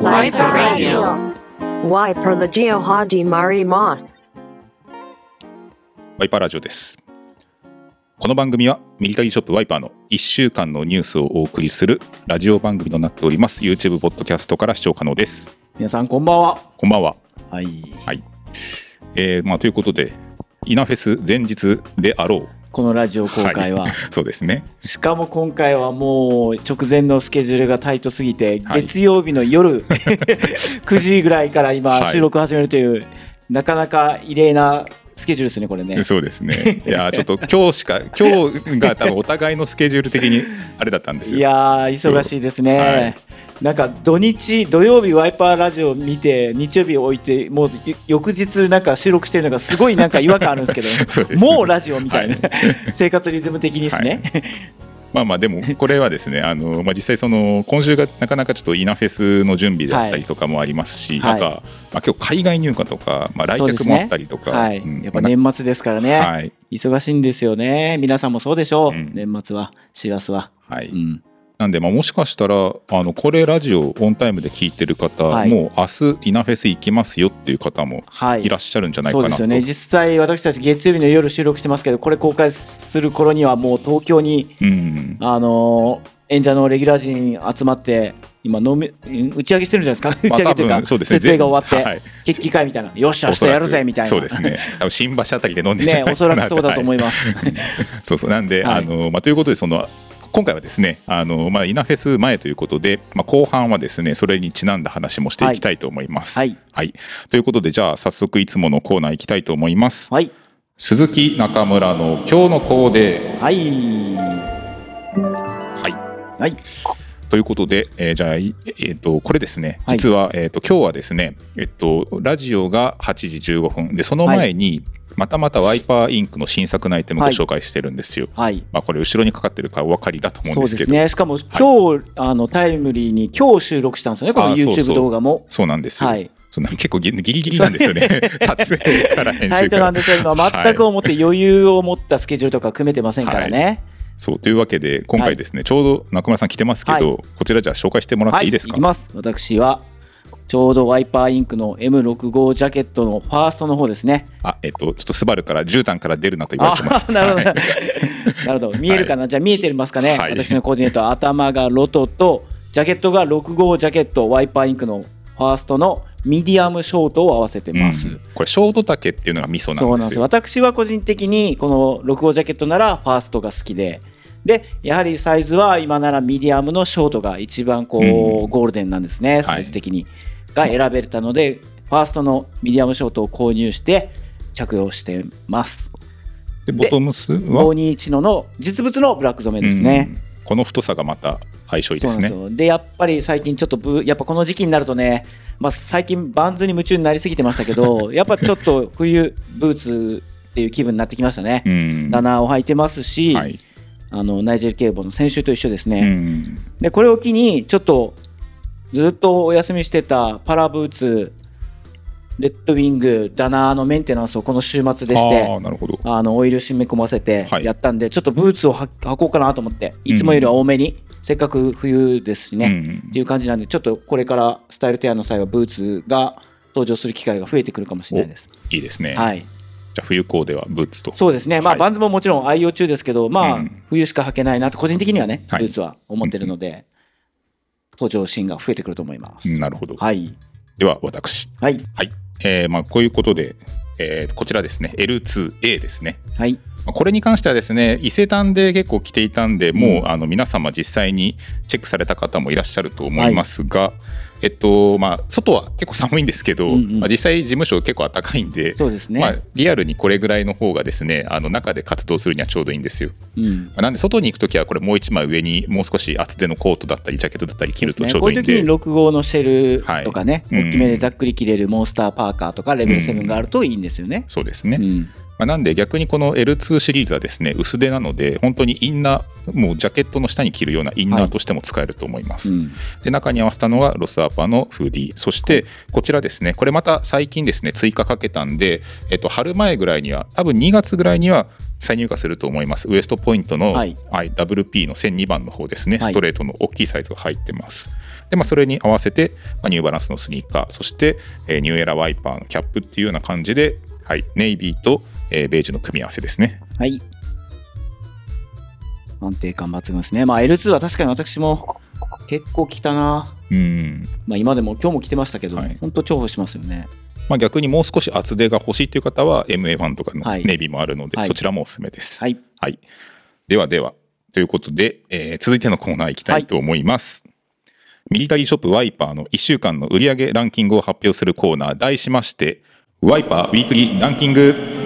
Wiper Radio. Wiper Legio Haji Mari Moss. ワイパーラジオです。この番組はミリタリーショップワイパーの1週間のニュースをお送りするラジオ番組となっております。YouTube ポッドキャストから視聴可能です。皆さんこんばんは。こんばんは。はい。はい。えーまあ、ということで、イナフェス前日であろう。このラジオ公開は、そうですね。しかも今回はもう直前のスケジュールがタイトすぎて、はい月曜日の夜 9時ぐらいから今はい収録始めるという、なかなか異例なスケジュールですねこれね。そうですね。いやー、ちょっと 今日しか、今日が多分お互いのスケジュール的にあれだったんですよ。いやー忙しいですね。はいなんか土日土曜日ワイパーラジオ見て日曜日置いてもう翌日なんか収録してるのがすごいなんか違和感あるんですけど そうですもうラジオみたいな、は生活リズム的にですね、まあまあでもこれはですねあの、まあ、実際その今週がなかなかちょっとイナフェスの準備だったりとかもありますし、はい。あとは、まあ、今日海外入荷とか、まあ、来客もあったりとか、はい、うん。やっぱ年末ですからね、はい。忙しいんですよね。皆さんもそうでしょう、うん。年末は師走は、はい。うん、なんで、まあ、もしかしたらあのこれラジオオンタイムで聞いてる方、はい。もう明日イナフェス行きますよっていう方もはい。いらっしゃるんじゃないかなと、そうですよね。実際私たち月曜日の夜収録してますけどこれ公開する頃にはもう東京にうん。あのー演者のレギュラー陣集まって今飲みん打ち上げしてるんじゃないですか？打ち上げというか、そうですね。設営が終わって、はい。決起会みたいな。よっしゃ明日やるぜみたいな。そうですね。多分新橋あたりで飲んでんじゃないねおそらくそうだと思いいます、そうそう。なんで、はい。あのまあ、ということでその今回はですねあの、まあ、イナフェス前ということで、まあ、後半はですねそれにちなんだ話もしていきたいと思います。はい。ということでじゃあ早速いつものコーナー行きたいと思います。はい。鈴木中村の今日のコーデ。はい。はい。はい。ということで、えーじゃあ、いえー、とこれですね。はい。実は、えー、と今日はですね、えっとラジオが8時15分。でその前に、またまたワイパーインクの新作のアイテムをご紹介してるんですよ。はい。まあ、これ後ろにかかってるからお分かりだと思うんそうですけど。ですね。しかも今日、あのタイムリーに今日収録したんですよね。この YouTube 動画も。そうなんですよ。はい。そんな結構ギリギリなんですよね。撮影から編タイト集から。なんですけど今全く思って余裕を持ったスケジュールとか組めてませんからね。そうというわけで今回ですね、ちょうど中村さん来てますけど、はこちらじゃあ紹介してもらっていいですか？きます。私はちょうどワイパーインクの M65 ジャケットのファーストの方ですね。あえっとちょっとスバルから絨毯から出るなと言われてます。あ なるほど、はい。なるほど。見えるかな、じゃあ見えてますかね、はい。私のコーディネートは頭がロトとジャケットが6号ジャケットワイパーインクのファーストのミディアムショートを合わせてます。うん。これショート丈っていうのがミソなんですよ。私は個人的にこの65ジャケットならファーストが好きで。でやはりサイズは今ならミディアムのショートが一番こう、うん。ゴールデンなんですね。サイズ的に、が選べたのでファーストのミディアムショートを購入して着用してます。でボトムスは？521のの実物のブラック染めですね、うん。この太さがまた相性いいですね。でやっぱり最近ちょっとブやっぱこの時期になるとね、まあ、最近バンズに夢中になりすぎてましたけど やっぱちょっと冬ブーツっていう気分になってきましたね、うん。ダナーを履いてますし、はい。あのナイジェル警棒の先週と一緒ですうね、ん。でこれを機にちょっとずっとお休みしてたパラブーツレッドウィングダナーのメンテナンスをこの週末でしあてあのオイル締め込ませてはい。やったんで、ちょっとブーツをは履こうかなと思っていつもよりは多めに、せっかく冬ですしね、うんっていう感じなんでちょっとこれからスタイルテアの際はブーツが登場する機会が増えてくるかもしれないです。いいですね。はい、じゃあ冬コーデはブーツと。そうですね、まあ、はい。バンズももちろん愛用中ですけど、まあ、うん。冬しか履けないなと、個人的にはね、はい。ブーツは思ってるので、登場シーンが増えてくると思います。なるほど。はい。では私。はい。はい。えーまあこういうことで、えーこちらですね L2A ですね。はい。まあこれに関してはですね伊勢丹で結構着ていたんでもう、あの皆様実際にチェックされた方もいらっしゃると思いますが、えっとまあ外は結構寒いんですけど、うんうんまあ、実際事務所結構暖かいんでそうですね。まあ、リアルにこれぐらいの方がですねあの中で活動するにはちょうどいいんですよ。うん。まあなんで外に行くときはこれもう一枚上にもう少し厚手のコートだったりジャケットだったり着るとちょうこうい時にどいういんで。6号のシェルとかね、はいうん大きめでざっくり着れるモンスターパーカーとかレベル7があるといいんですよね。そうですね、うん。まあ、なんで逆にこの L2 シリーズはですね薄手なので本当にインナーもうジャケットの下に着るようなインナーとしても使えると思います、うん。で中に合わせたのがロスアーパーのフーディー。そしてこちらですねこれまた最近ですね追加かけたんで、えっと、春前ぐらいには多分2月ぐらいには再入荷すると思います。ウエストポイントの、はい。WP の1002番の方ですねはい。ストレートの大きいサイズが入ってます、でまあ、それに合わせて、まあ、ニューバランスのスニーカーそして、えーニューエラワイパーのキャップっていうような感じで、はい、ネイビーと、えーベージュの組み合わせですねはい。安定感抜群ですね。まあ L2 は確かに私も結構来たな。うんまあ今でも今日も来てましたけど、はい本当重宝しますよね。まあ、逆にもう少し厚手が欲しいという方は MA1 とかのはいネイビーもあるので、はいそちらもおすすめです。はい。はい。ではでは、ということで、えー続いてのコーナー行きたいと思います。ミリタリーショップワイパーの1週間の売上ランキングを発表するコーナー、題しまして、ワイパーウィークリーランキング。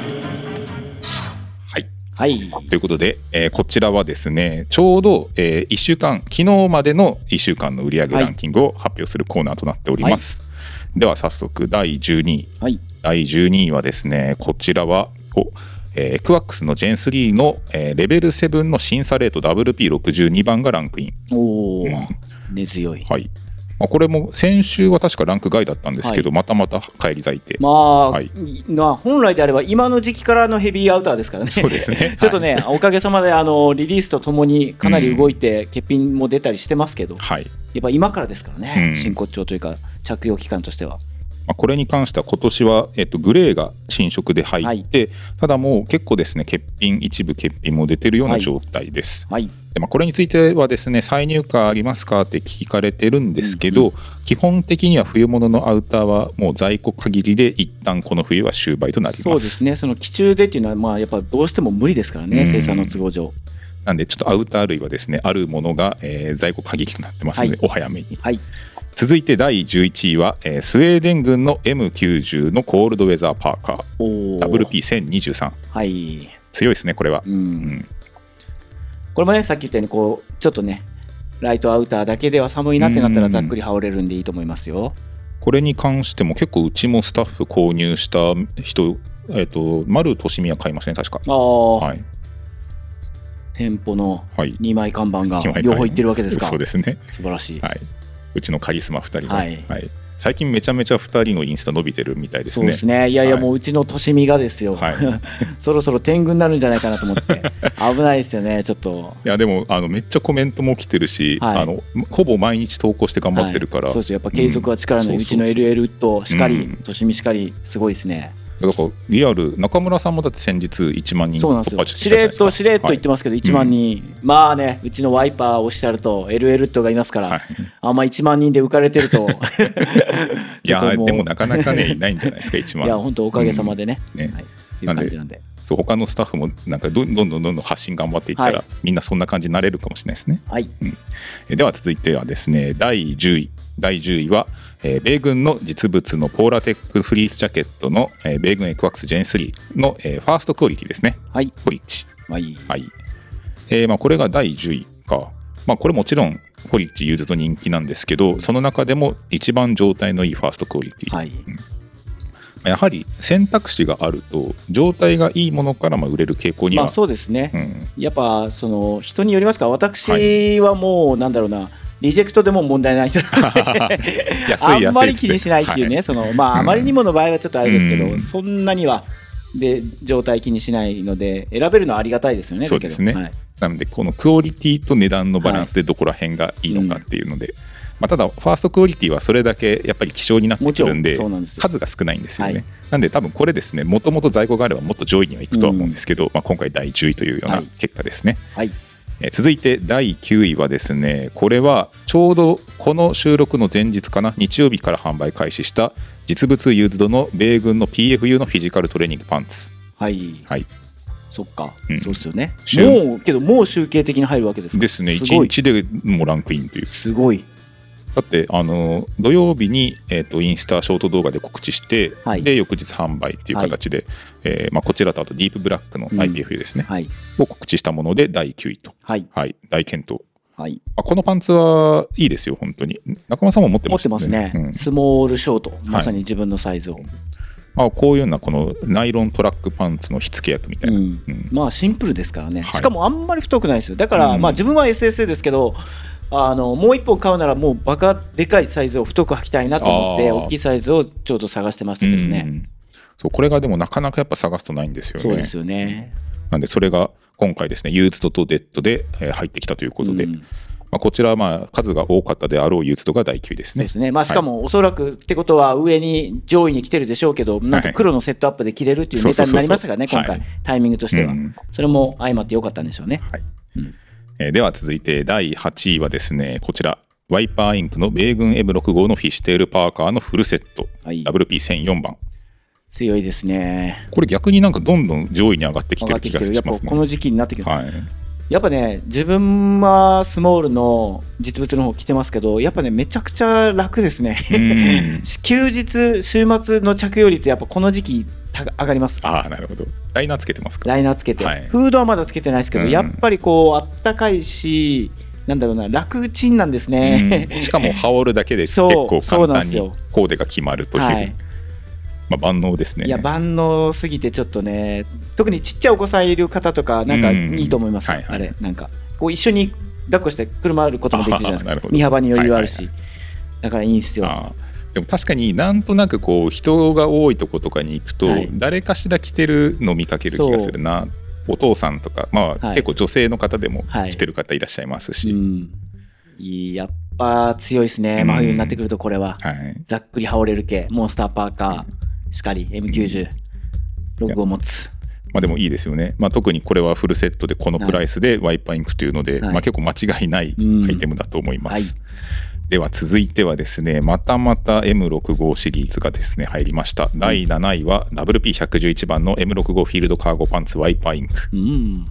はい。はい。ということで、えーこちらはですね、ちょうど、え1週間、昨日までの1週間の売上ランキングを発表するコーナーとなっております。では早速、第12位。はい。第12位はですね、こちらは、おえー、クワックスの Gen3 の、えーレベル7の審査レート WP62 番がランクイン。おお、うん根強い。はい。まあ、これも先週は確かランク外だったんですけど、またまた返り咲いて。まあ、はいまあ本来であれば今の時期からのヘビーアウターですからね。そうですね ちょっとね、おかげさまであのリリースとともにかなり動いて、欠品も出たりしてますけど、はい。やっぱ今からですからね、うん真骨頂というか着用期間としては。まあ、これに関しては今年は、えっと、グレーが新色で入って、ただもう結構ですね、欠品、一部欠品も出てるようはない状態です。はい。でまあ、これについてはですね再入荷ありますかって聞かれてるんですけど、基本的には冬物のアウターはもう在庫限りで一旦この冬は終売となりますそうですね、その期中でっていうのは、まあ、やっぱどうしても無理ですからね、うん生産の都合上。なんでちょっとアウター類はですねあるものが、えー在庫限りとなってますので、はいお早めにはい。続いて第11位は、えースウェーデン軍の M90 のコールドウェザーパーカー。おー。WP1023 はい。強いですねこれは、うん。うん。これもね、さっき言ったように、こう、ちょっとね、ライトアウターだけでは寒いなってなったら、うん。ざっくり羽織れるんでいいと思いますよ。これに関しても結構うちもスタッフ購入した人えっ、と丸利美は買いましたね確か。ああ、はい。店舗のはい。2枚看板が両方いってるわけですか。そうですね。素晴らしい。はい、うちのカリスマ2人が、はい最近めちゃめちゃ2人のインスタ伸びてるみたいですね。そうですね。いやいや、はいもううちのとしみがですよ。はい、い そろそろ天狗になるんじゃないかなと思って。危ないですよね、ちょっと。やでもあのめっちゃコメントも来てるし、はいあのほぼ毎日投稿して頑張ってるから、はいそうですよやっぱ継続は力なうんい、うちの LL としかりうん、としみしかり、すごいですね。だからリアル中村さんもだって先日1万人そうなんですよ。しれっとしれっと言ってますけど、1万人、まあね、うちのワイパーオフィシャルと LL とがいますから、はい。あんま1万人で浮かれてると、いやでもなかなかねいないんじゃないですか1万。いや、本当おかげさまでね、ね。はい、いう感じなんで。そう他のスタッフもなんかどんどんどんどんどん発信頑張っていったら、はいみんなそんな感じになれるかもしれないですね。はい、えでは続いてはですね第10位第10位は、えー米軍の実物のポーラテックフリースジャケットの、えー米軍エクワックス Gen3 の、えーファーストクオリティですねはい、ポリッチはい、はい、えーまあ、これが第10位かまあこれもちろんポリッチユーズド人気なんですけどその中でも一番状態のいいファーストクオリティ、はい、うんやはり選択肢があると状態がいいものからまあ売れる傾向には、まあそうですね。うん。やっぱその人によりますか？私はもうなんだろうな、リジェクトでも問題ない あんまり気にしないっていうね、はそのまああまりにもの場合はちょっとあれですけど、うん。そんなにはで状態気にしないので選べるのはありがたいですよね。そうですね。はい。なのでこのクオリティと値段のバランスでどこら辺がいいのかっていうので、まあ、ただファーストクオリティはそれだけやっぱり希少になってくるんで数が少ないんですよね、はい。なんで多分これですねもともと在庫があればもっと上位にはいくとは思うんですけど、まあ、今回第10位というようなはい。結果ですね、はい。えー続いて第9位はですねこれはちょうどこの収録の前日かな日曜日から販売開始した実物ユーズドの米軍の PFU のフィジカルトレーニングパンツ。はい、はい。そっか、うん。そうですよね。週もうけどもう集計的に入るわけですか？ですね。すごい。1日でもランクインという。すごい。だってあの土曜日に、えー、とインスタショート動画で告知して、はい。で翌日販売っていう形で、えーまあ、こちらとあとディープブラックのうん。IPFU ですね、はい。を告知したもので第9位と、はい。はい、大健闘、はい。まあ、このパンツはいいですよ本当に。中村さんも持って持ましたってますね、うん。スモールショート。まさに自分のサイズを。まあ、こういうようなこのナイロントラックパンツの火付け役みたいな、うん。うん。まあシンプルですからね、はい。しかもあんまり太くないですよ。だから、うん。まあ自分は SSA ですけどあのもう1本買うならもうバカでかいサイズを太く履きたいなと思って大きいサイズをちょうど探してましたけどね、うん。そうこれがでもなかなかやっぱ探すとないんですよね。そうですよね。なんでそれが今回ですねユーズドとデッドでえー入ってきたということで、うん。まあ、こちらはまあ数が多かったであろうユーズドが第9位ですね。ですね。まあ、しかもおそらくってことは上に上位に来てるでしょうけど、なんと黒のセットアップで着れるっていうネタになりましたからね、今回、タイミングとしては、うん。それも相まってよかったんでしょうね。はい。うんえーでは続いて第8位はですねこちらワイパーインクの米軍 M6 号のフィッシュテールパーカーのフルセット。はい。WP1004 番。強いですね。これ逆になんかどんどん上位に上がってきてる気がしますね。ぱこの時期になってきて、はい。やっぱね、自分はスモールの実物の方着てますけど、やっぱね、めちゃくちゃ楽ですね。うん。休日、週末の着用率、やっぱこの時期た上がります。ああなるほどライナーつけてますか？ライナーつけて、はい。フードはまだつけてないですけど、うん。やっぱりこう、あったかいし、なんだろうな、楽ちんなんですね。うん。しかも 羽織るだけで結そう構簡単にコーデが決まるという、はい。まあ、万能ですね。いや万能すぎてちょっとね特にちっちゃいお子さんいる方とかなんかうん。いいと思います、はいはい。あれなんかこう一緒に抱っこして車あることもできるじゃないですか。身幅に余裕あるし、はいだからいいんですよでも確かになんとなくこう人が多いとことかに行くと、はい。誰かしら着てるの見かける気がするな。お父さんとかまあ、はい。結構女性の方でもはい。着てる方いらっしゃいますし、うん。いいやっぱ強いですね。うん。真冬になってくるとこれは、はい、ざっくり羽織れる系。モンスターパーカー。しかり M90 ログを持つ。まあ、でもいいですよね、まあ、特にこれはフルセットでこのプライスでワイパーインクというので、はい。まあ、結構間違いないうんアイテムだと思います、はいでは続いてはですねまたまた M65 シリーズがですね入りました、第7位は WP111 番の M65 フィールドカーゴパンツワイパーインク。うん。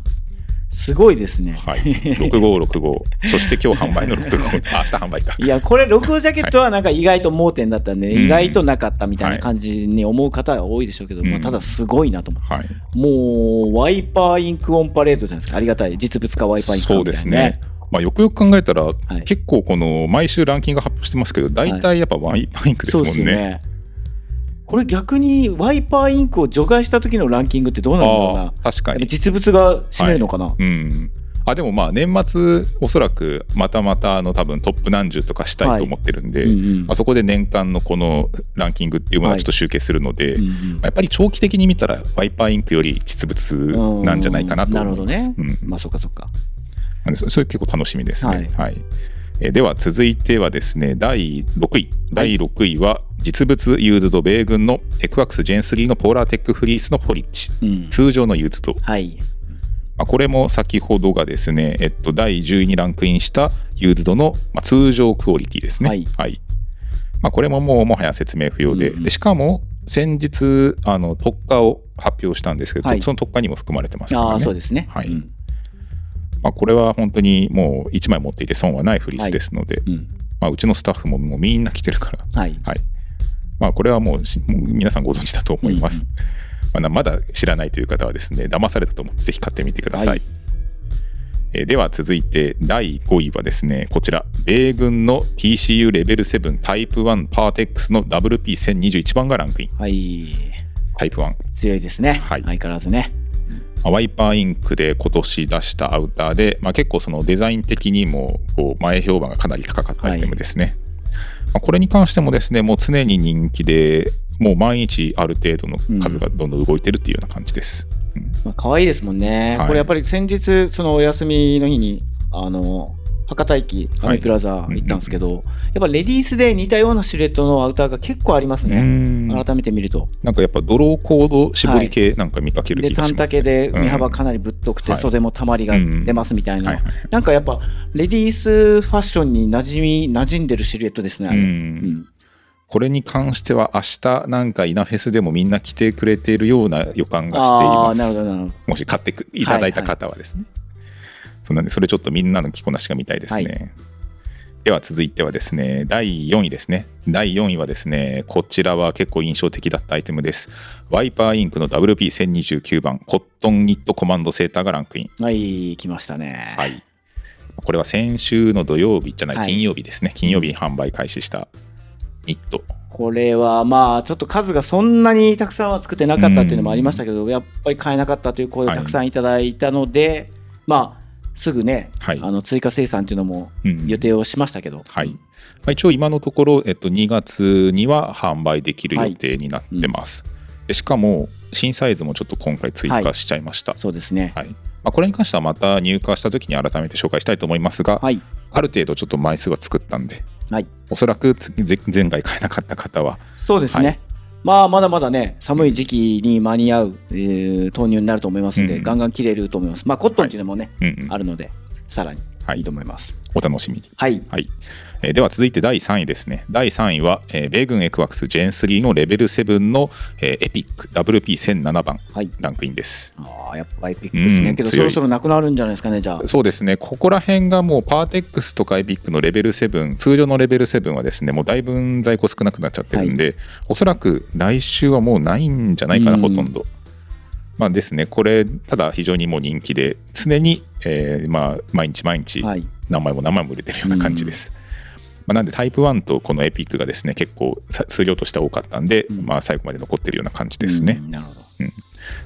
すごいですね、はい、6565 そして今日販売の65あ明日販売か。いやこれ6号ジャケットはなんか意外と盲点だったんで、うん意外となかったみたいな感じに思う方は多いでしょうけど、うん。まあ、ただすごいなと思って、はい。もうワイパーインクオンパレードじゃないですか。ありがたい。実物化ワイパーインクそうですね。まあ、よくよく考えたら、い。結構この毎週ランキング発表してますけど大体やっぱワイパーインクですもんね。ですよね。これ逆にワイパーインクを除外した時のランキングってどうなんだろうな。ああ確かに。実物が占めるのかな、うん。あでもまあ年末おそらくまたまたあの多分トップ何十とかしたいと思ってるんで、うんうん。まあ、そこで年間のこのランキングっていうものをちょっと集計するので、うんうん。やっぱり長期的に見たらワイパーインクより実物なんじゃないかなとなるほど思います。ね、うん。まあそっかそっかなんでそそれ結構楽しみですね。はい。はい。えーでは続いてはですね第6位。第6位は実物ユーズド米軍の ECWCS ジェン3のポーラーテックフリースのポリッチ。うん。通常のユーズド、はい。まあ、これも先ほどがですね、えっと、第10位にランクインしたユーズドの、まあ、通常クオリティですね。はい。まあ、これももうもはや説明不要で,、うんうんでしかも先日あの特価を発表したんですけど、はい。その特価にも含まれてますからね。ああそうですね。はい。うんまあ、これは本当にもう1枚持っていて損はないフリースですので、うん。まあ、うちのスタッフももうみんな来てるから、はい。はい。まあ、これはもう皆さんご存知だと思います。まあなまだ知らないという方はですね、騙されたと思ってぜひ買ってみてください。はい。えーでは続いて第5位はですね、こちら、米軍の TCU レベル7タイプ1パーテックスの WP1021 番がランクイン。はい。タイプ1。強いですね、はい。相変わらずねまあワイパーインクで今年出したアウターで、まあ、結構そのデザイン的にもこう前評判がかなり高かったアイテムですね。まあ、これに関してもですね、もう常に人気で、もう毎日ある程度の数がどんどん動いてるっていうような感じです。うんまあ可愛いですもんね、はいこれやっぱり先日そのお休みの日にあの博多駅アミプラザ行ったんですけど、やっぱレディースで似たようなシルエットのアウターが結構ありますうね、ん。改めて見ると。なんかやっぱドローコード絞り系なんか見かけるで気がします、短丈で身幅うん。かなりぶっとくて、はい。袖もたまりが出ますみたいな、はいはいなんかやっぱレディースファッションに馴染み馴染んでるシルエットですねこれに関しては明日なんかイナフェスでもみんな来てくれているような予感がしています。なるほどなるほど。もし買ってくいただいた方はですね。そうなんで、それちょっとみんなの着こなしが見たいですね。はいでは続いてはですね、第4位ですね。第4位はですね、こちらは結構印象的だったアイテムです。ワイパーインクの WP1029 番、コットンニットコマンドセーターがランクイン。はい来ましたねはい。これは先週の土曜日じゃない、はい金曜日ですね。金曜日に販売開始したニットこれはまあちょっと数がそんなにたくさんは作ってなかったっていうのもありましたけど、やっぱり買えなかったという声をたくさんいただいたので、まあすぐね、はい。あの追加生産っていうのもうん。予定をしましたけど、はい。まあ、一応今のところ、えっと、2月には販売できる予定になってます、でしかも新サイズもちょっと今回追加しちゃいました、そうですね。はい。まあ、これに関してはまた入荷した時に改めて紹介したいと思いますが、はい、ある程度ちょっと枚数は作ったんではい、おそらく前回買えなかった方はそうですね。はいまあまだまだね寒い時期に間に合う、えー豆乳になると思いますので、うんガンガン切れると思います。まあコットンっていうのもね、うんうん。あるのでさらに。はい。いいと思います。お楽しみに。はい、はいえーでは続いて第3位ですね。第3位は、えー米軍エクワックス Gen3 のレベル7の、えーエピック WP1007 番はい。ランクインです。ああやっぱエピックですね。けどそろそろなくなるんじゃないですかねじゃあ。そうですね、ここら辺がもうパーテックスとかエピックのレベル7、通常のレベル7はですね、もうだいぶ在庫少なくなっちゃってるんで、おそらく来週はもうないんじゃないかな、うんほとんど。まあですね、これ、ただ非常にもう人気で、常に、えーまあ、毎日毎日はい。何枚も何枚も売れてるような感じです。まあ、なんでタイプ1とこのエピックがですね、結構さ数量としては多かったんで、うんまあ、最後まで残ってるような感じですね。うんなるほど。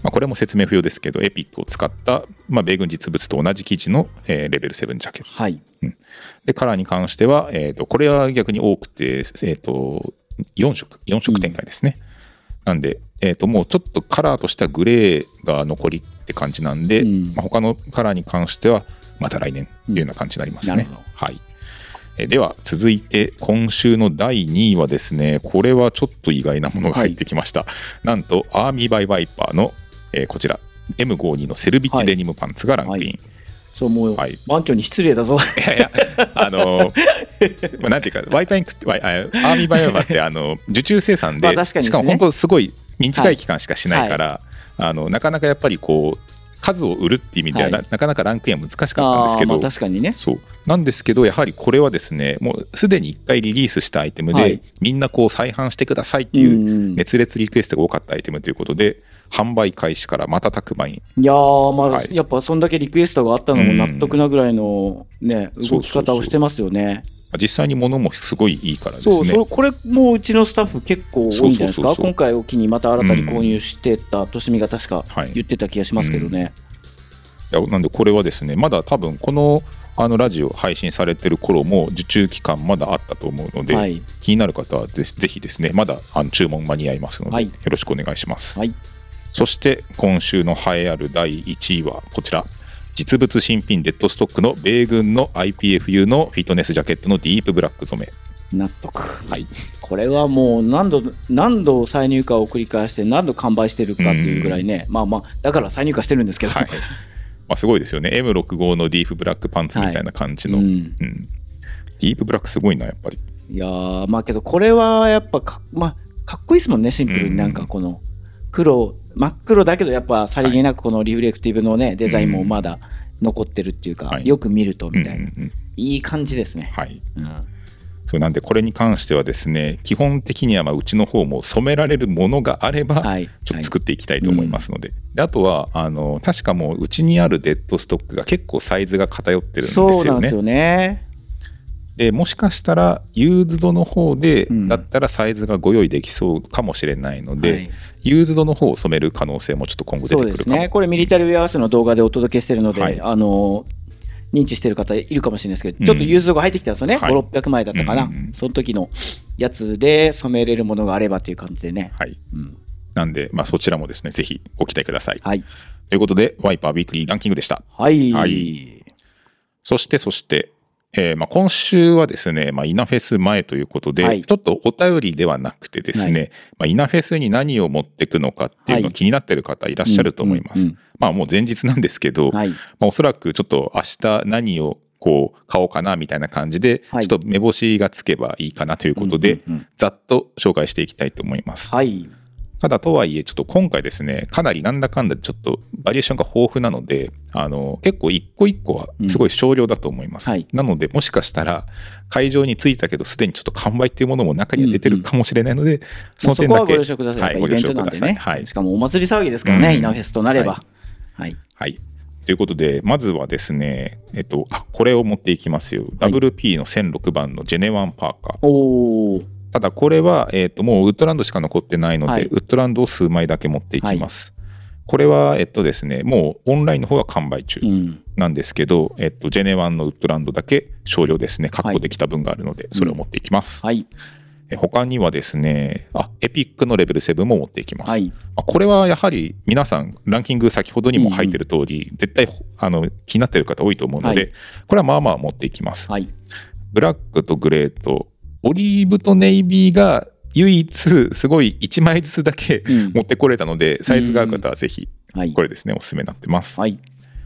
まあ、これも説明不要ですけど、エピックを使った、まあ、米軍実物と同じ生地の、えーレベル7ジャケット。はい。で、カラーに関しては、えー、とこれは逆に多くて、えー、と4色、4色展開ですね。なんで、えー、ともうちょっとカラーとしてはグレーが残りって感じなんで、うんまあ、他のカラーに関しては、また来年というような感じになりますね。うんなるほどはいえーでは続いて今週の第2位はですねこれはちょっと意外なものが入ってきました、なんとアーミーバイワイパーの、えーこちら M52 のセルビッチデニムパンツがランクイン、はい。そうもう、はい。番長に失礼だぞ。いやいや、あの、まあ、なんていうか、ワイパーインクって、ワイあアーミーバイオバーって、あの、受注生産で、まあですね。しかも本当すごい短い期間しかしないから、あの、なかなかやっぱりこう、数を売るっていう意味ではな、かなかランクインは難しかったんですけど、まあ確かにね。そうなんですけどやはりこれはですねもうすでに1回リリースしたアイテムで、はい。みんなこう再販してくださいってうんいううん熱烈リクエストが多かったアイテムということで販売開始から瞬く間にいやー、まあ、はい。やっぱそんだけリクエストがあったのも納得なぐらいのね、うん動き方をしてますよね。実際に物もすごいいいからですそう、ねそれこれもうちのスタッフ結構多いんじゃないですか？今回を機にまた新たに購入してたとしみが確かはい。言ってた気がしますけどね。いやなんでこれはですねまだ多分このあのラジオ配信されてる頃も受注期間まだあったと思うので、はい。気になる方はぜぜひですねまだあの注文間に合いますので、はいよろしくお願いします、はい。そして今週の栄えある第1位はこちら実物新品デッドストックの米軍の IPFU のフィットネスジャケットのディープブラック染め納得。はいこれはもう何度、何度再入荷を繰り返して何度完売してるかっていうぐらいね、まあまあ、だから再入荷してるんですけど。はいまあ、すごいですよね。M65 のディープブラックパンツみたいな感じの、うん。うん。ディープブラックすごいなやっぱり。いやーまあけどこれはやっぱか,、まあ、かっこいいですもんねシンプルうん。になんかこの黒真っ黒だけどやっぱさりげなくこのリフレクティブのねデザインもまだ残ってるっていうか、はい。よく見るとみたいな、うんうんうん。いい感じですね、はい。うんそうなんでこれに関してはですね基本的にはまあうちの方も染められるものがあれば、はいちょっと作っていきたいと思いますので,、であとはあの確かもううちにあるデッドストックが結構サイズが偏ってるんですよね。そうなんですよね。でもしかしたらユーズドの方で、うん。だったらサイズがご用意できそうかもしれないので、はい。ユーズドの方を染める可能性もちょっと今後出そてくるかも。うですね。これミリタリーウェアハウスの動画でお届けしてるので、はい。あの認知してる方いるかもしれないですけど、うん。ちょっとユーズドが入ってきたんですよね、はい。5600枚だったかな、うんうんうん。その時のやつで染めれるものがあればという感じでね、はい、うん。なんで、まあ、そちらもですねぜひご期待ください。はい。ということでワイパーウィークリーランキングでした。はい、はい。そしてそして、えーまあ、今週はですね、まあ、イナフェス前ということで、はい。ちょっとお便りではなくてですね、まあ、イナフェスに何を持っていくのかっていうの気になってる方いらっしゃると思います。うんうんうん。まあもう前日なんですけど、はい。まあ、おそらくちょっと明日何をこう買おうかなみたいな感じで、はい。ちょっと目星がつけばいいかなということで、ざっと紹介していきたいと思います。はいただとはいえ、ちょっと今回ですね、かなりなんだかんだちょっとバリエーションが豊富なので、あの、結構一個一個はすごい少量だと思います。うんはいなので、もしかしたら会場に着いたけど、すでにちょっと完売っていうものも中には出てるかもしれないので、そまあそこはごの点だけ。了承ください。はい。ご了承くださいはいしかもお祭り騒ぎですからね、うんイナフェスとなれば。ははい。はい。ということで、まずはですね、えっと、あ、これを持っていきますよ。WP の1006番のジェネワンパーカー。おお。ただこれは、えー、ともうウッドランドしか残ってないので、はいウッドランドを数枚だけ持っていきます。これは、えっとですね、もうオンラインの方は完売中うん。なんですけど、えっと、ジェネワンのウッドランドだけ少量ですね、確保できた分があるので、それを持っていきます。はい。え他にはですね、あ、エピックのレベル7も持っていきます。はい。まあこれはやはり皆さん、ランキング先ほどにも入ってる通り、絶対あの気になってる方多いと思うので、はいこれはまあまあ持っていきます。はい。ブラックとグレーと、オリーブとネイビーが唯一、すごい1枚ずつだけうん持ってこれたので、サイズが合う方はぜひ、はいこ。れですね、おすすめになってます。はい。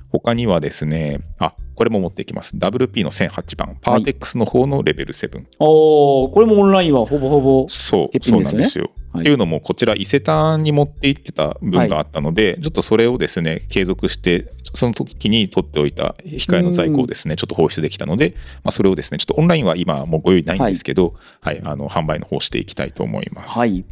他にはですね、あ、これも持っていきます。WP の1008番、パーテックスの方のレベル7。おーこれもオンラインはほぼほぼ。そう、欠そうなんですよ。はいっていうのも、こちら伊勢丹に持って行ってた分があったので、ちょっとそれをですね、継続して、その時に取っておいた控えの在庫をですね、ちょっと放出できたので、まあ、それをですね、ちょっとオンラインは今もうご用意ないんですけど、はい、あの、販売の方していきたいと思います。はい。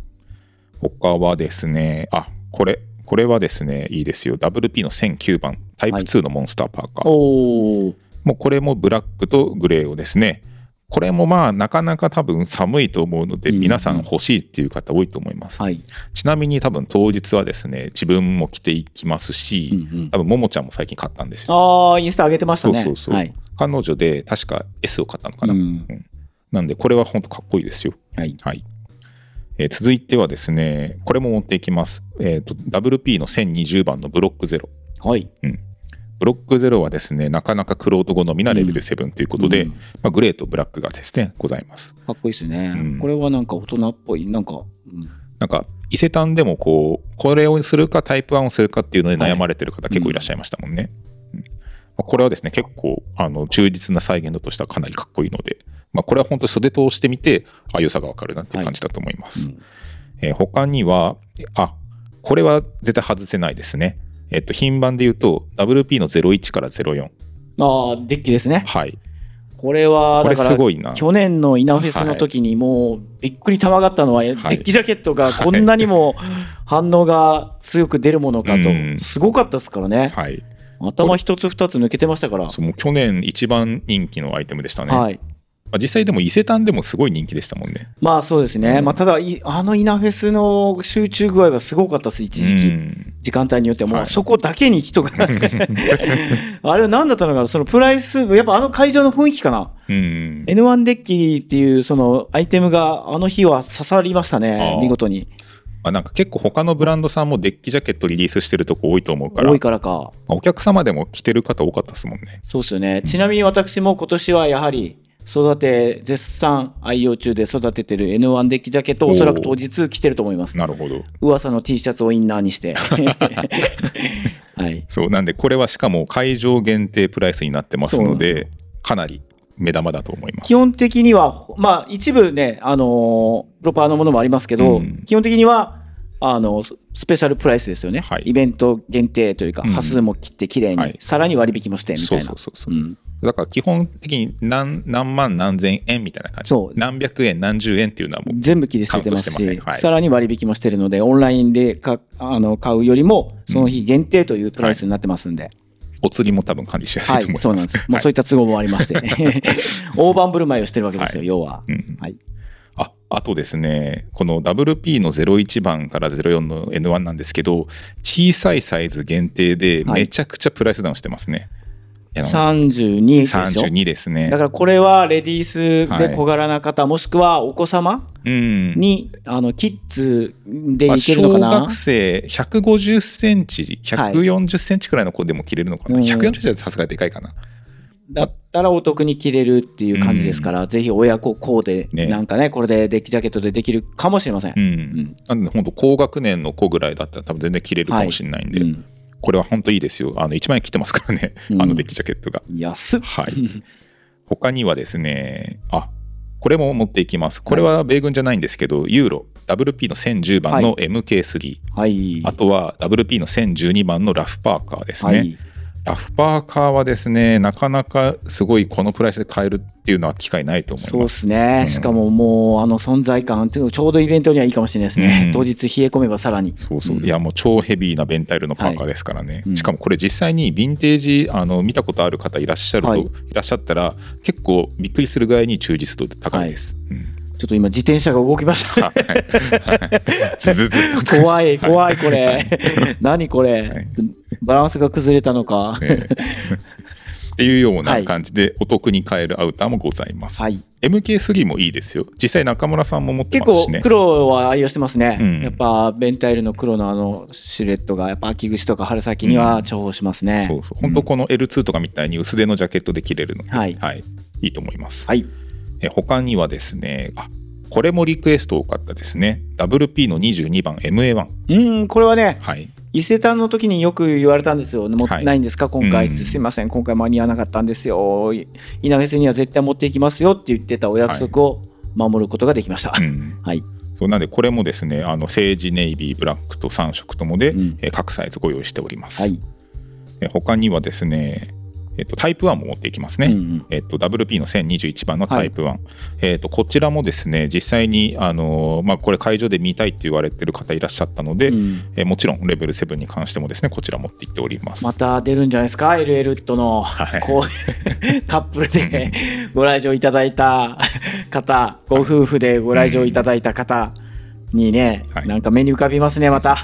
他はですね、あ、これ、これはですね、いいですよ。WP の1009番、タイプ2のモンスターパーカー。おーもうこれもブラックとグレーをですね、これもまあなかなか多分寒いと思うので、うん皆さん欲しいっていう方多いと思います。はい。ちなみに多分当日はですね、自分も着ていきますうんし、うん。多分ももちゃんも最近買ったんですよ。ああ、インスタ上げてましたね。そうそうそう。はい。彼女で確か S を買ったのかな。うんなんでこれは本当かっこいいですよ。はい。はい。えー続いてはですね、これも持っていきます。えっ、と、WP の1020番のブロックゼロ。はい。ブロックゼロはですね、なかなかクロート好みなレベル7ということで、うんまあ、グレーとブラックがですね、ございます。かっこいいですよね。うんこれはなんか大人っぽい。なんか、うんなんか、伊勢丹でもこう、これをするかタイプ1をするかっていうので悩まれてる方結構いらっしゃいましたもんね。うんまあこれはですね、結構、あの、忠実な再現度としてはかなりかっこいいので、まあ、これは本当に袖通してみて、ああ、良さがわかるなっていう感じだと思います。うんえー他には、あ、これは絶対外せないですね。えっと、品番で言うと、WP の01から04。ああ、デッキですね。はい。これは、これだから、すごいな。去年の稲フェスの時にもうびっくりたまがったのは、デッキジャケットがこんなにも反応が強く出るものかと、うんすごかったですからね。はい。頭一つ二つ抜けてましたから。そうもう去年一番人気のアイテムでしたね。はい。まあ、実際でも伊勢丹でもすごい人気でしたもんね。まあそうですね。うんまあただ、いあの稲フェスの集中具合はすごかったです、一時期。うん時間帯によってはもうはいそこだけに人が、あれは何だったのかな？そのプライス、やっぱあの会場の雰囲気かな？うん。N1 デッキっていうそのアイテムがあの日は刺さりましたあね、ー見事に。まあ、なんか結構他のブランドさんもデッキジャケットリリースしてるとこ多いと思うから、多いからか。まあお客様でも着てる方多かったですもんね。そうですよね。ちなみに私も今年はやはり育て、絶賛愛用中で育ててる N1 デッキジャケットをおそらく当日着てると思います。なるほど。噂の T シャツをインナーにして。はい。そう、なんでこれはしかも会場限定プライスになってますので、かなり目玉だと思います。基本的には、まあ一部ね、あのープロパーのものもありますけど、うん基本的には、あのススペシャルプライスですよね、はい。イベント限定というか、うん。端数も切ってきれいに、はい。さらに割引もしてみたいな。そうそうそう。うん。だから基本的に何何万何千円みたいな感じ。そう。何百円何十円っていうのはもう全部切り捨ててますしはい。さらに割引もしてるので、オンラインでかあの買うよりも、その日限定というプライスになってますんで、お釣りも多分管理しやすいはいと思います。そうなんです、まあ、そういった都合もありまして、大盤振る舞いをしてるわけですよ、はい。要は。うん。はい、ああとですね、この WP の01番から04の N1 なんですけど、小さいサイズ限定ではいめちゃくちゃプライスダウンしてますね。あの32でしょ32ですねだ。からこれはレディースで小柄な方、もしくはお子様うん。に、あのキッズでまあいけるのかな、小学生150センチ、140センチくらいの子でも着れるのかな。うん140センチはさすがにでかいかな。だったらお得に着れるっていう感じですから、ぜひ親子コーデねなんかね、これでデッキジャケットでできるかもしれません。うん。んなんで本当高学年の子ぐらいだったら多分全然着れるかもしれないんで、うんこれは本当いいですよ。あの1万円切ってますからね、うんあのデッキジャケットが。安っ。はい。他にはですね、あこれも持っていきます。これは米軍じゃないんですけど、ユーロ、WP の1010番の MK3、はい。あとは WP の1012番のラフパーカーですね。はい。ラフパーカーはですね、なかなかすごいこのプライスで買えるっていうのは機会ないと思いそうま。ですすね、うん。しかももう、あの存在感っていうのちょうどイベントにはいいかもしれないですね。うん。当日冷え込めばさらに。そうそう、うん。いやもう超ヘビーなベンタイルのパーカーですからね、うんしかもこれ実際にヴィンテージあの見たことある方いらっしゃると、はい。い、らっしゃったら結構びっくりするぐらいに忠実度高いです、うんちょっと今自転車が動きました。怖い、い。怖い、これ。何これ、はいバランスが崩れたのか。ええ っていうようはない感じでお得に買えるアウターもございます。はい。MK3 もいいですよ。実際中村さんも持って結構ますしね。黒は愛用してますね、うんやっぱベンタイルの黒のあのシルエットがやっぱ秋口とか春先には重宝しますね、そうそう。本当この L2 とかみたいに薄手のジャケットで着れるので、はいいいと思います。はいえ他にはですね、あこれもリクエスト多かったですね。WP の22番 MA1。うんこれはねはい。伊勢丹の時によく言われたんですよ。持ってないんですか、今回、うん。すいません。今回間に合わなかったんですよ。い稲フェスには絶対持っていきますよ。って言ってたお約束を守ることができました、うん。はい。そうなんでこれもですねあの政治ネイビーブラックと3色ともで、うん。えー各サイズご用意しております、はい。え他にはですね、えっと、タイプ1も持っていきますね、うんうん。えっと、WP の1021番のタイプ1、えっと、こちらもですね実際にあのー、まあ、これ会場で見たいって言われてる方いらっしゃったので、うん。えーもちろんレベル7に関してもですねこちら持っていっております、また出るんじゃないですか？LL との、はい。こう カップルでご来場いただいた方ご夫婦でご来場いただいた方にね、はい。なんか目に浮かびますねまた。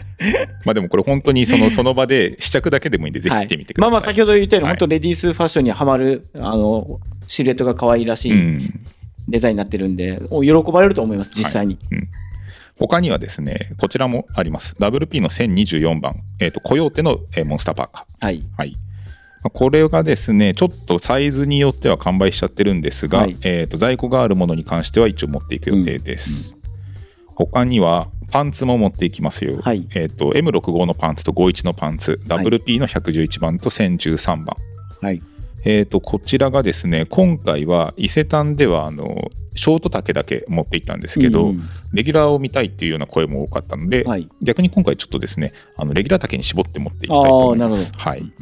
まあでもこれ本当にその その場で試着だけでもいいんでぜひ行ってみてください、まあまあ先ほど言ったように、はい。本当レディースファッションにはまるあのシルエットが可愛らしいうん。デザインになってるんで、お喜ばれると思います実際に、うん。他にはですねこちらもあります。WP の1024番、えー、とコヨーテの、えーモンスターパーカー。はい。はい。まあこれがですね、ちょっとサイズによっては完売しちゃってるんですが、はい。えーと在庫があるものに関しては一応持っていく予定です。他にはパンツも持っていきますよ。はい。えー、と M65 のパンツと51のパンツ、はい。WP の111番と1013番。はい。えー、とこちらがですね、今回は伊勢丹ではあのショート丈だけ持っていったんですけど、うん。うんレギュラーを見たいっていうような声も多かったので、はい。逆に今回ちょっとですね、あのレギュラー丈に絞って持っていきたいと思います。はい、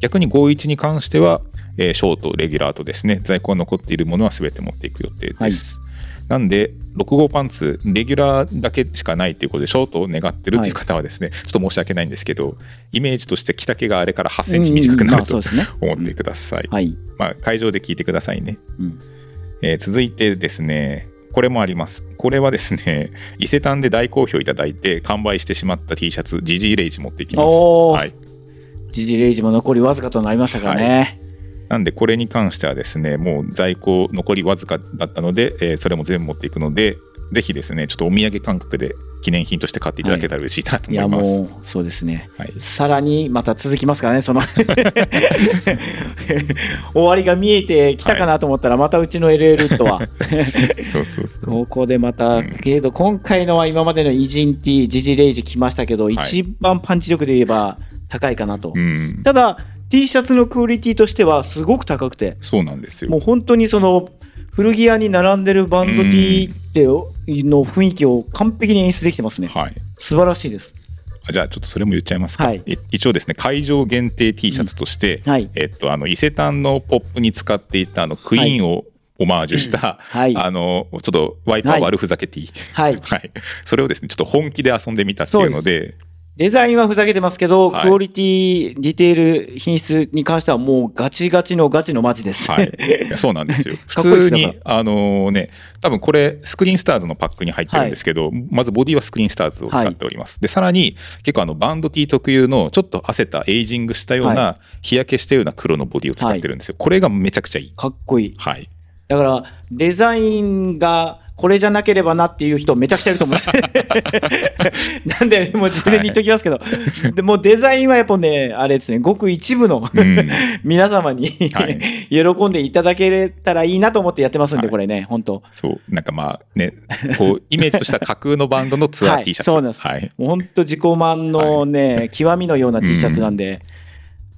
逆に51に関しては、えーショート、レギュラーとですね、在庫が残っているものは全て持っていく予定です。なんで、6号パンツ、レギュラーだけしかないということで、ショートを願ってるという方はですね、ちょっと申し訳ないんですけど、イメージとして着丈があれから8センチ短くなるとね思ってください。はい、まあ、会場で聞いてくださいね。うんえー続いてですね、これもあります。これはですね、伊勢丹で大好評いただいて、完売してしまった T シャツ、ジジイレイジ持っていきます。はい。ジジレイジも残りわずかとなりましたからね、なんで、これに関してはですね、もう在庫残りわずかだったので、えーそれも全部持っていくので、ぜひですね、ちょっとお土産感覚で記念品として買っていただけたら嬉しいなと思います。もうそうですね。はい、さらにまた続きますからね、その。終わりが見えてきたかなと思ったら、またうちの LL とは、そうそうそう。ここでまた、けれど今回のは今までのイジンティ、ジジレイジ来ましたけど、い。一番パンチ力で言えば高いかなと。うん、ただ、T シャツのクオリティとしてはすごく高くて、そうなんですよ。もう本当にその古着屋に並んでるバンド T っての雰囲気を完璧に演出できてますね。はい。素晴らしいです。あじゃあ、ちょっとそれも言っちゃいますか。はいい一応ですね、会場限定 T シャツとして、はいえっと、あの伊勢丹のポップに使っていたあのクイーンをオマージュした、はいあのちょっとワイパー悪ふざけ T、はい。はい、それをですねちょっと本気で遊んでみたっていうのでデザインはふざけてますけど、はい。クオリティ、ディテール、品質に関してはもうガチガチのガチのマジです。はい、いやそうなんですよ。普通にだかあのね多分これスクリーンスターズのパックに入ってるんですけど、まずボディはスクリーンスターズを使っております、でさらに結構あのバンド T 特有のちょっと汗たエイジングしたような、は日焼けしたような黒のボディを使ってるんですよ、これがめちゃくちゃいい。かっこいい。はい。だから、デザインがこれじゃなければなっていう人めちゃくちゃいると思います。なんで、もう事前に言っときますけど、でもうデザインはやっぱね、あれですね、ごく一部のうん。皆様に、はい。喜んでいただけたらいいなと思ってやってますんで、はい。これね、本当。そう。なんかまあねこうイメージとした架空のバンドのツアー T シャツ、はいそうなんです。はい。もう本当自己満のね、極みのような T シャツなんで、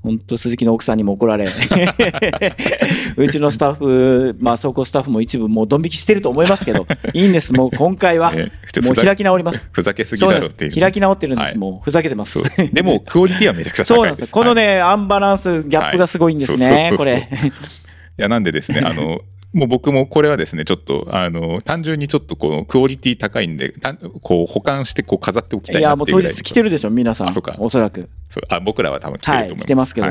本当鈴木の奥さんにも怒られ、うちのスタッフ、まあ、倉庫スタッフも一部もうドン引きしてると思いますけど、いいんです、もう今回は、ねもう開き直ります。ふざけすぎ。だろうっていう開き直ってるんです、はいもうふざけてます。でもクオリティはめちゃくちゃそうなんで。高いですすこのね、アンバランス、ギャップがすごいんですはいね、これ。いやなんでですねあのもう僕もこれはですねちょっとあの単純にちょっとこのクオリティ高いんでたこう保管してこう飾っておきたいないや、もう当日来てるでしょ、皆さん。あそうか。おそらく。そう。あ僕らは多分来てると思います、はい来てますけど。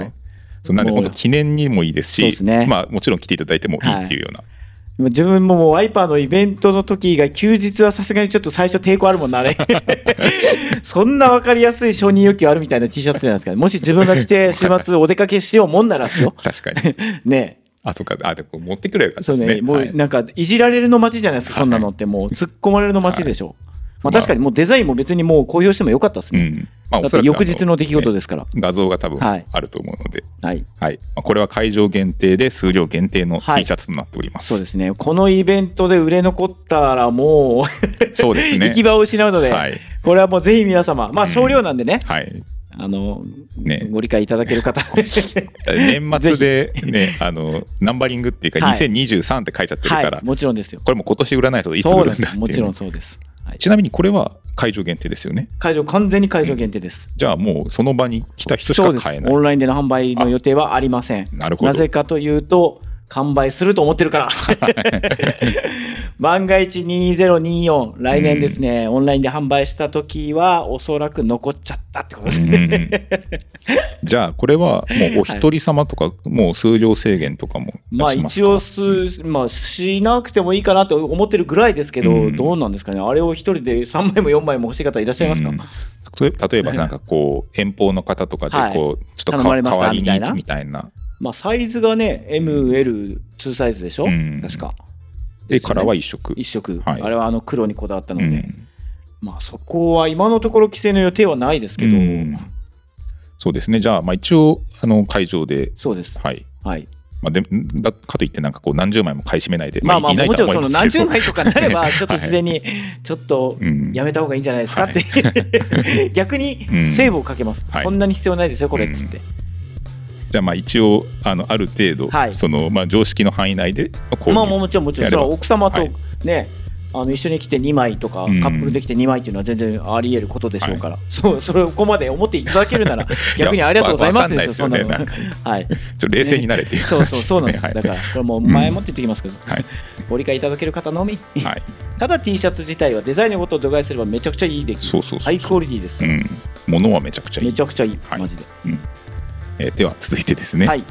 そうなんで本当記念にもいいですしそうですね。まあ、もちろん来ていただいてもいいっていうような、自分ももうワイパーのイベントの時以外休日はさすがにちょっと最初抵抗あるもんなあれ そんな分かりやすい承認欲求あるみたいな T シャツじゃないですか。もし自分が着て週末お出かけしようもんならですよ。確かに。ねあ、そうか。あ、でも持ってくればよかったそうねですね。はいもうなんかいじられるの街じゃないですか、そんなのってもう突っ込まれるの街でしょ、まあ、確かにもうデザインも別にもう公表してもよかったですね、うん。まあだって翌日の出来事で。ですから、画像が多分はいあると思うので、はいはい。まあこれは会場限定で数量限定のはい T シャツとなっております。そうですねこのイベントで売れ残ったらもうそうですね。行き場を失うので、はい。これはもうぜひ皆様まあ少量なんでね、はい。あの、ね。ご理解いただける方。年末でね、あの、ナンバリングっていうか、はい。2023って書いちゃってるから、はいもちろんですよ。これも今年売らないといつ売るんだもちろんそうです、はい、ちなみにこれは会場限定ですよね。会場完全に会場限定です、じゃあもうその場に来た人しか買えない。オンラインでの販売の予定はありません。なるほど。なぜかというと完売すると思ってるから。万が一2024来年ですね、オンラインで販売した時はおそらく残っちゃったってことですね、うん。うんじゃあこれはもうお一人様とか、もう数量制限とかも出まあしますか？一応す、まあ、しなくてもいいかなと思ってるぐらいですけど、うん。どうなんですかね。あれを一人で3枚も4枚も欲しい方いらっしゃいますか、うん。例えばなんかこう遠方の方とかではい。こうちょっと代わいな。みたいなまあサイズがね ML2 サイズでしょ、うん。確か。でカラーは一色。一色、はい。あれはあの黒にこだわったので、うん。まあそこは今のところ規制の予定はないですけど、うん。そうですね。じゃあまあ一応あの会場で。そうです。はい。はい。まあ、でだかといってなんかこう何十枚も買い占めないで、まあまあもちろんその何十枚とかになれば ちょっと事前にちょっとうんやめた方がいいんじゃないですかって、逆にうん。セーブをかけます、はい。そんなに必要ないですよこれっつって、じゃあまあ一応あのある程度、はい。そのまあ常識の範囲内で購入まあもちろんもちろん。そやれは奥様とはい。ね、あの一緒に来て2枚とか、うん。カップルできて2枚っていうのは全然あり得ることでしょうから、そうそれをここまで思っていただけるなら 逆にありがとうございますですよ。そんなのわわかんないですよねは。い。ちょっと冷静になれっていう。そうそうそうなんです、はい。だからこれもう前もって言ってきますけど、はい。ご理解いただける方のみ、はい、ただ T シャツ自体はデザインのことを度外視すればめちゃくちゃいい出来そうそうそうハイクオリティです。から、うん、物はめちゃくちゃいい。めちゃくちゃいい、はい。マジでえーでは続いてですね、はい。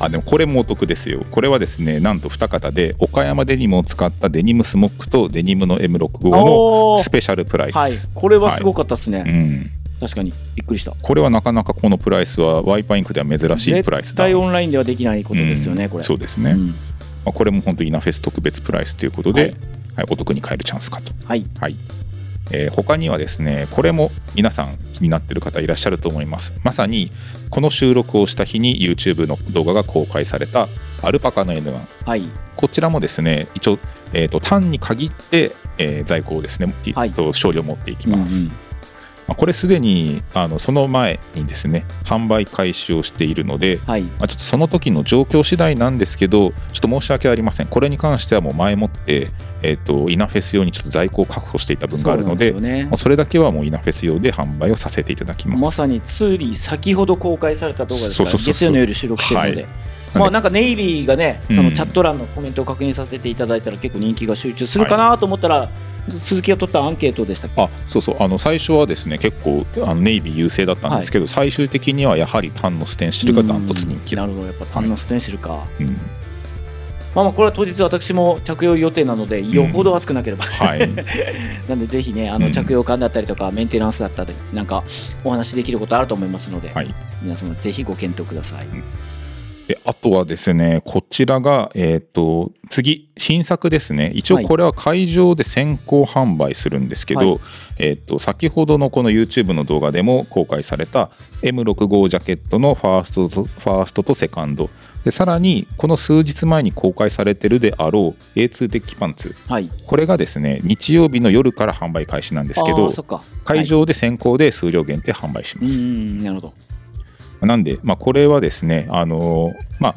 あでもこれもお得ですよ。これはですねなんと2型で岡山デニムを使ったデニムスモックとデニムの M65 のスペシャルプライス、はい。これはすごかったですね、うん、確かに。びっくりした。これはなかなかこのプライスはワイパーインクでは珍しいプライス絶だ対オンラインではできないことですよね、うん。これ。そうですね、うん。まあ、これも本当イナフェス特別プライスということで、ははいいお得に買えるチャンスかと。はい。はい、えー他にはですねこれも皆さん気になってる方いらっしゃると思います。まさにこの収録をした日に YouTube の動画が公開されたアルパカの N1 はい。こちらもですね一応、えー、と単に限って、えー在庫をですね、い。はいと少量持っていきます、うんうん。まあこれすでにあのその前にですね販売開始をしているので、はい。まあ、ちょっとその時の状況次第なんですけど、ちょっと申し訳ありません。これに関してはもう前もって、えっ、と、イナフェス用にちょっと在庫を確保していた分があるので、そね。それだけはもうイナフェス用で販売をさせていただきます。まさについ先ほど公開された動画ですから月曜の夜収録してるので、はい。まあなんかネイビーがねうん。そのチャット欄のコメントを確認させていただいたら結構人気が集中するかなと思ったら、鈴木が取ったアンケートでしたっけ？あそうそう。あの最初はですね結構あのネイビー優勢だったんですけど、最終的にはやはりタンのステンシルがダントツ人気だ、なるほど。やっぱパンのステンシルか、うん。まあまあこれは当日私も着用予定なのでよほど暑くなければ、はい。なんでぜひねあのうん。着用感だったりとかメンテナンスだったりなんかお話できることあると思いますので、はい。皆様ぜひご検討ください、であとはですねこちらが、えっと次新作ですね。一応はい。これは会場で先行販売するんですけど、はい。えっと先ほどのこの YouTube の動画でも公開された M65 ジャケットのファーストとファーストとセカンド。でさらにこの数日前に公開されてるであろう A2 デッキパンツ。はい。これがですね日曜日の夜から販売開始なんですけど会場で先行で数量限定販売しうます、んなるほどなんで、まあ、これはですね、あのーまあ、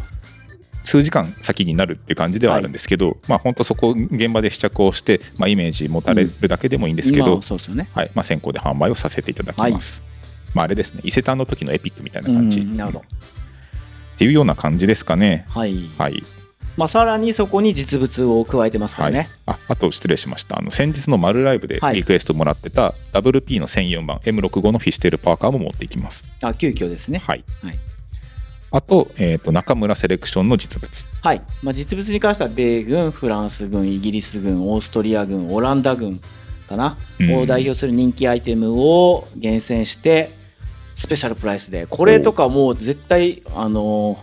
数時間先になるっていう感じではあるんですけど、まあ、本当そこ現場で試着をして、まあ、イメージ持たれるだけでもいいんですけど、はい。まあ、先行で販売をさせていただきます。まあ、あれですね、伊勢丹の時のエピックみたいな感じ、うんなるほど。っていうような感じですかね。はい、はいまあさらにそこに実物を加えてますからはい。ね、ああと失礼しました。あの先日の丸ライブではい。リクエストもらってた WP の1004番 M65 のフィシテルパーカーも持っていきます。あ急遽ですね。はい。はい。あと,、えー、と中村セレクションの実物。はい、まあ、実物に関しては米軍フランス軍イギリス軍オーストリア軍オランダ軍かな、うん。を代表する人気アイテムを厳選してスペシャルプライスでこれとかもう絶対あの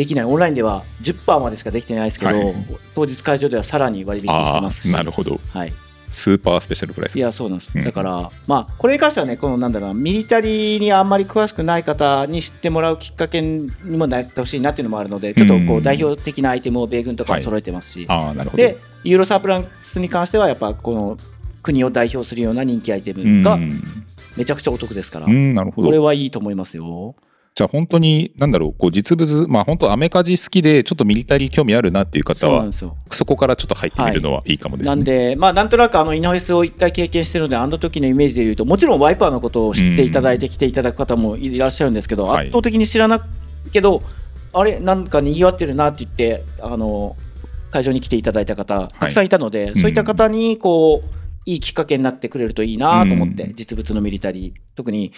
できない。オンラインでは10%までしかできてないですけど、はい。当日会場ではさらに割引してますし。なるほど。はい、スーパースペシャルプライス。いやそうなんです、うん。だからまあこれに関してはねこのなんだろうなミリタリーにあんまり詳しくない方に知ってもらうきっかけにもなってほしいなっていうのもあるのでちょっとこううん代表的なアイテムを米軍とかも揃えてますし、ああなるほど。でユーロサープランスに関してはやっぱこの国を代表するような人気アイテムがうん。めちゃくちゃお得ですから、うんなるほこれどはいいと思いますよ。じゃあ本当になんだろうこう実物まあ本当アメカジ好きでちょっとミリタリー興味あるなっていう方はそこからちょっと入ってみるのはいいかもですね、なんで、まあ、なんとなくあのイノフェスを一回経験してるので、あの時のイメージで言うと、もちろんワイパーのことを知っていただいて来ていただく方もいらっしゃるんですけど、はい。圧倒的に知らないけど、あれ、なんかにぎわってるなって言って、あの会場に来ていただいた方、たくさんいたので、ん。そういった方にこういいきっかけになってくれるといいなと思って、うん。実物のミリタリー、特に。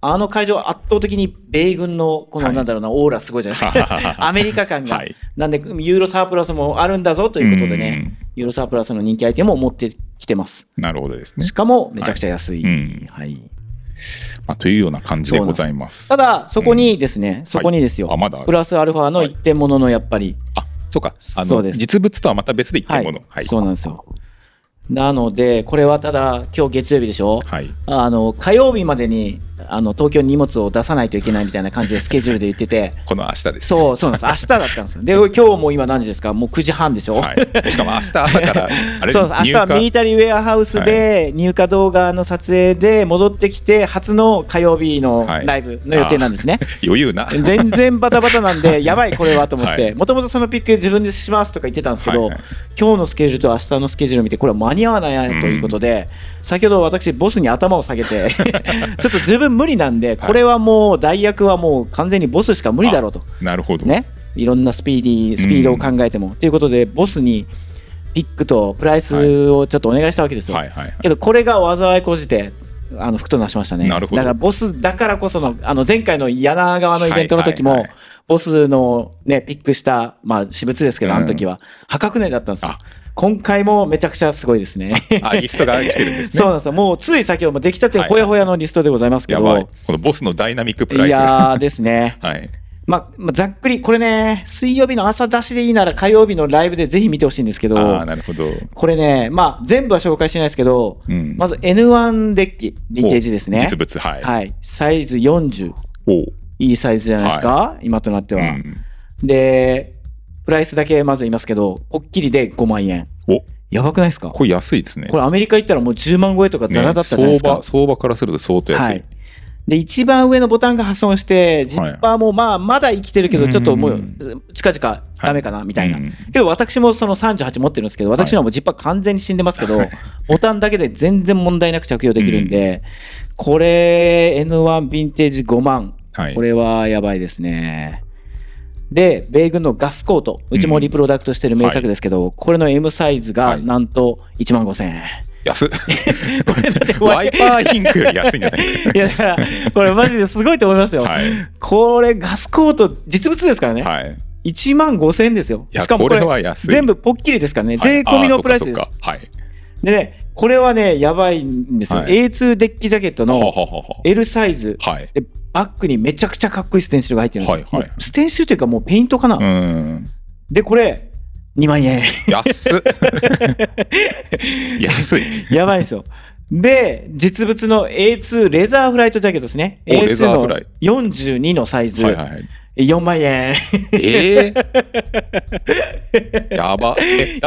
あの会場、圧倒的に米軍のこのはい。なんだろうな、オーラすごいじゃないですか、アメリカ感が、はい。なんで、ユーロサープラスもあるんだぞということでね、ユーロサープラスの人気アイテムを持ってきてます。うんなるほどですね。し、かもめちゃくちゃ安い。はい。まあ、というような感じでございます。ただ、そこにですね、そこにですよ、プラスアルファの一点物のやっぱり、あそうか。あのそうです。実物とはまた別で一点ものはい。そうはいなんですよ。なので、これはただ、今日月曜日でしょ、はい。あの火曜日までにあの東京に荷物を出さないといけないみたいな感じでスケジュールで言ってて、この明日ですそうそうなんです、明日だったんですよ。で、今日も今何時ですか、もう9時半でしょ？はい、しかも明日朝から あれそうです明日はミリタリーウェアハウスで入荷動画の撮影で戻ってきて初の火曜日のはい。ライブの予定なんですね。余裕な。全然バタバタなんでやばいこれはと思っはい。てもともとそのピック自分でしますとか言ってたんですけど、はいはい今日のスケジュールと明日のスケジュールを見てこれは間に合わないなということで、先ほど私ボスに頭を下げて ちょっと自分無理なんでこれはもう代役はもう完全にボスしか無理だろうと。なるほど、ね、いろんなスピーディースピードを考えても。ということで、ボスにピックとプライスをちょっとお願いしたわけですよ。はいはいはいけど、これが災いこじて、あの、服となしましたね。なるほどだから、ボスだからこその、あの、前回の柳川のイベントの時も、はいはいはいボスのね、ピックした、まあ、私物ですけど、うんあの時は、破格値だったんですよあ。今回もめちゃくちゃすごいですね。あリストが来てるんですね。そうなんですよ。もう、つい先ほども出来たてほやほやのリストでございますけど、やばい。このボスのダイナミックプライいス。がやーですね。はい。まあ、まあ、ざっくり、これね、水曜日の朝出しでいいなら火曜日のライブでぜひ見てほしいんですけあど。あ、なるほど、これね、まあ、全部は紹介してないですけど、うん。まず N1 デッキ、ヴィンテージですね。実物はい、はい。サイズ40。お。ういいサイズじゃないですか、今となっては、うん。で、プライスだけまず言いますけど、ポッキリで5万円。おやばくないですか？これ安いですねこれアメリカ行ったらもう10万超えとかザラだったじゃないですか。ね相場相場からすると相当安い、はい。で、一番上のボタンが破損して、ジッパーもまあ、まだ生きてるけど、ちょっともううん、近々ダメかな、みたいなうん。けど、私もその38持ってるんですけど、私のはもうジッパー完全に死んでますけど、ボタンだけで全然問題なく着用できるんで、これ、N1 ヴィンテージ5万。はいこれはやばいですね。で、米軍のガスコート。うちもリプロダクトしてる名作ですけど、これの M サイズがはいなんと1万5000円。安 ワイパーインクより安いんじゃない？か いや、だから、これマジですごいと思いますよ。はいこれ、ガスコート、実物ですからね。はい1万5000円ですよ。しかもこれ、全部ポッキリですからね。はい税込みのプライスです。はいでね、これはね、やばいんですよ。はい A2 デッキジャケットのはははは L サイズ。はいでバッグにめちゃくちゃかっこいいステンシルが入ってるんですよ。はいはいステンシルというかもうペイントかな。うんで、これ、2万円。安っ 安いやばいんですよ。で、実物の A2 レザーフライトジャケットですね。おレザ A2 のーフライ42のサイズ。はいはいはい4万円。ええ やば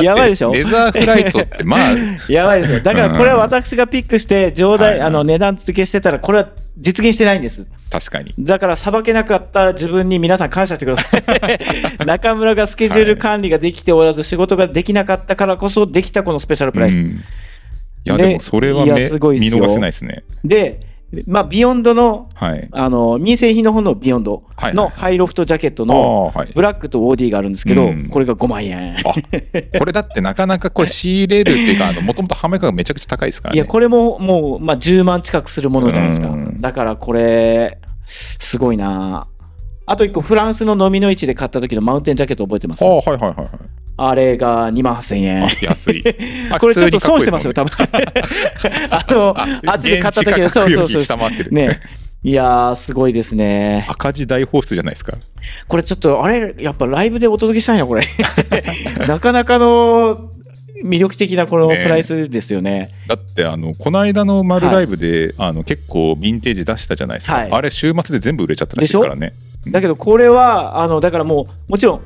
やばいでしょ？レザーフライトってまあやばいですよ。だからこれは私がピックして、上代、あの値段付けしてたら、これは実現してないんです。確かにだから、さばけなかった自分に皆さん感謝してください。中村がスケジュール管理ができておらず、仕事ができなかったからこそできたこのスペシャルプライス。うんいやででもそれはいやめすごいっすよ見逃せないですねで、まあ、ビヨンドの、はい。あの、民生品の方のビヨンドはいのハイロフトジャケットあのブラックと OD があるんですけど、うん。これが5万円。あこれだってなかなかこれ仕入れるっていうかもともと販売価格めちゃくちゃ高いですからね。いや、これももう、まあ、10万近くするものじゃないですか。う。ん。だからこれ、すごいなあと1個フランスの飲みの市で買った時のマウンテンジャケット覚えてます？ああ、はいはいはいはい。あれが2万8000円あ。安い。あこれちょっと損してますよ、多分。あの、あっちで買った時現地価格よりそうそうそう。下回ってる。ね。いやー、すごいですね。赤字大放出じゃないですか？これちょっと、あれ、やっぱライブでお届けしたいな、これ。なかなかの魅力的なこのプねライスですよね。だってあのこの間の丸ライブで、あの結構ヴィンテージ出したじゃないですか、はいあれ週末で全部売れちゃったらしいですからねだけどこれは、あの、だからもう、もちろん、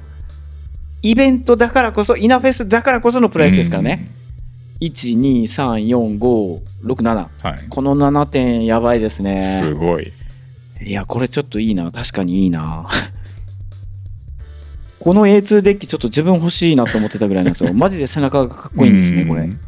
イベントだからこそ、イナフェスだからこそのプライスですからね。1、2、3、4、5、6、7。うんはいこの7点やばいですね。すごいいや、これちょっといいな。確かにいいな。この A2 デッキちょっと自分欲しいなと思ってたぐらいなんですよ。マジで背中がかっこいいんですね、これ。うん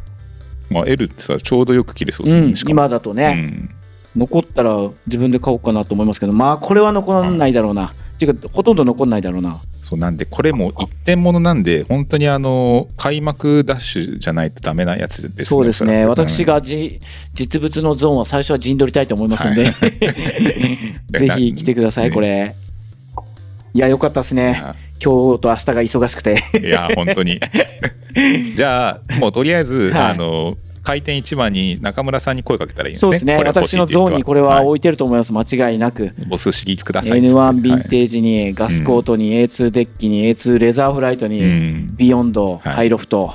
まあ L ってさちょうどよく切れそうですうんね、し、かも今だとね、残ったら自分で買おうかなと思いますけど、まあこれは残らないだろうな。っていうか、ほとんど残んないだろうな。そうなんでこれも一点物なんで本当にあの開幕ダッシュじゃないとダメなやつですねそうですね。私がじ実物のゾーンは最初は陣取りたいと思いますんで、は ぜひ来てください、ねこれ。いや、よかったですね。今日と明日が忙しくて。いや本当に じゃあもうとりあえず、はいあの開店一番に中村さんに声かけたらいいんですねそうですね。私のゾーンにこれははい置いてると思います。間違いなく。ボスシリーズください N1 ヴィンテージに、ガスコートに、A2 デッキに、A2 レザーフライトうに、ん、ビヨンド、はいハイロフト。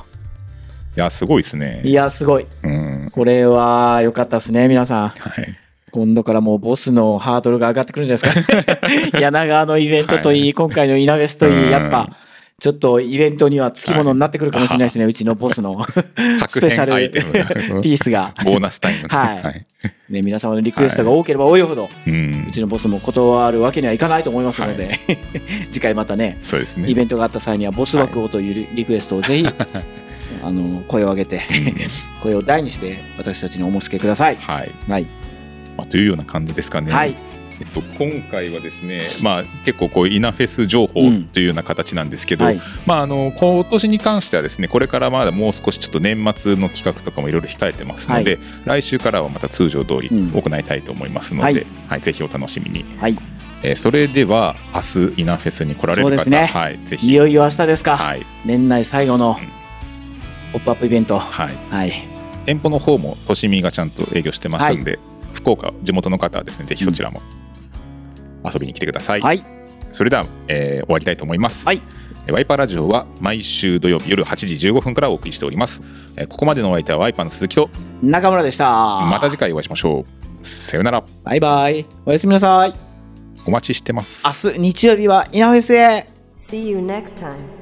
いやすごいですねいや、すごい。うんこれは良かったですね、皆さん。はい今度からもうボスのハードルが上がってくるんじゃないですか。柳川のイベントといい、はい今回のイナフェスといい、うんやっぱ、ちょっとイベントにはつきものになってくるかもしれないですね、うちのボスの。スペシャルピースが。ボーナスタイム。はい。ね、皆様のリクエストが多ければ多いほど、うん。うちのボスも断るわけにはいかないと思いますので、次回またね、そうですね。イベントがあった際にはボス枠をというリクエストをぜひ、あの声を上げて、声を大にして私たちにお申し付けください。はい、はい。まあ、というような感じですかね。はい。えっと、今回はですね、まあ、結構こうイナフェス情報うんというような形なんですけど、はい。まあ、あの今年に関してはですねこれからまだもう少しちょっと年末の企画とかもいろいろ控えてますので、来週からはまた通常通りうん。行いたいと思いますので、はい。はいぜひお楽しみに、はい。えーそれでは明日イナフェスに来られる方、ね。はい、ぜひ。いよいよ明日ですか。はい。年内最後のうん。ポップアップイベント。はい、はい。店舗の方もとしみがちゃんと営業してますんで、福岡地元の方はですねぜひそちらも遊びに来てください、はい。それでは、えー終わりたいと思います、はいえーワイパーラジオは毎週土曜日夜8時15分からお送りしております、えーここまでのお相手はワイパーの鈴木と中村でした。また次回お会いしましょうさようならバイバイ。おやすみなさい。お待ちしてます明日日曜日はイナフェスへ。See you next time.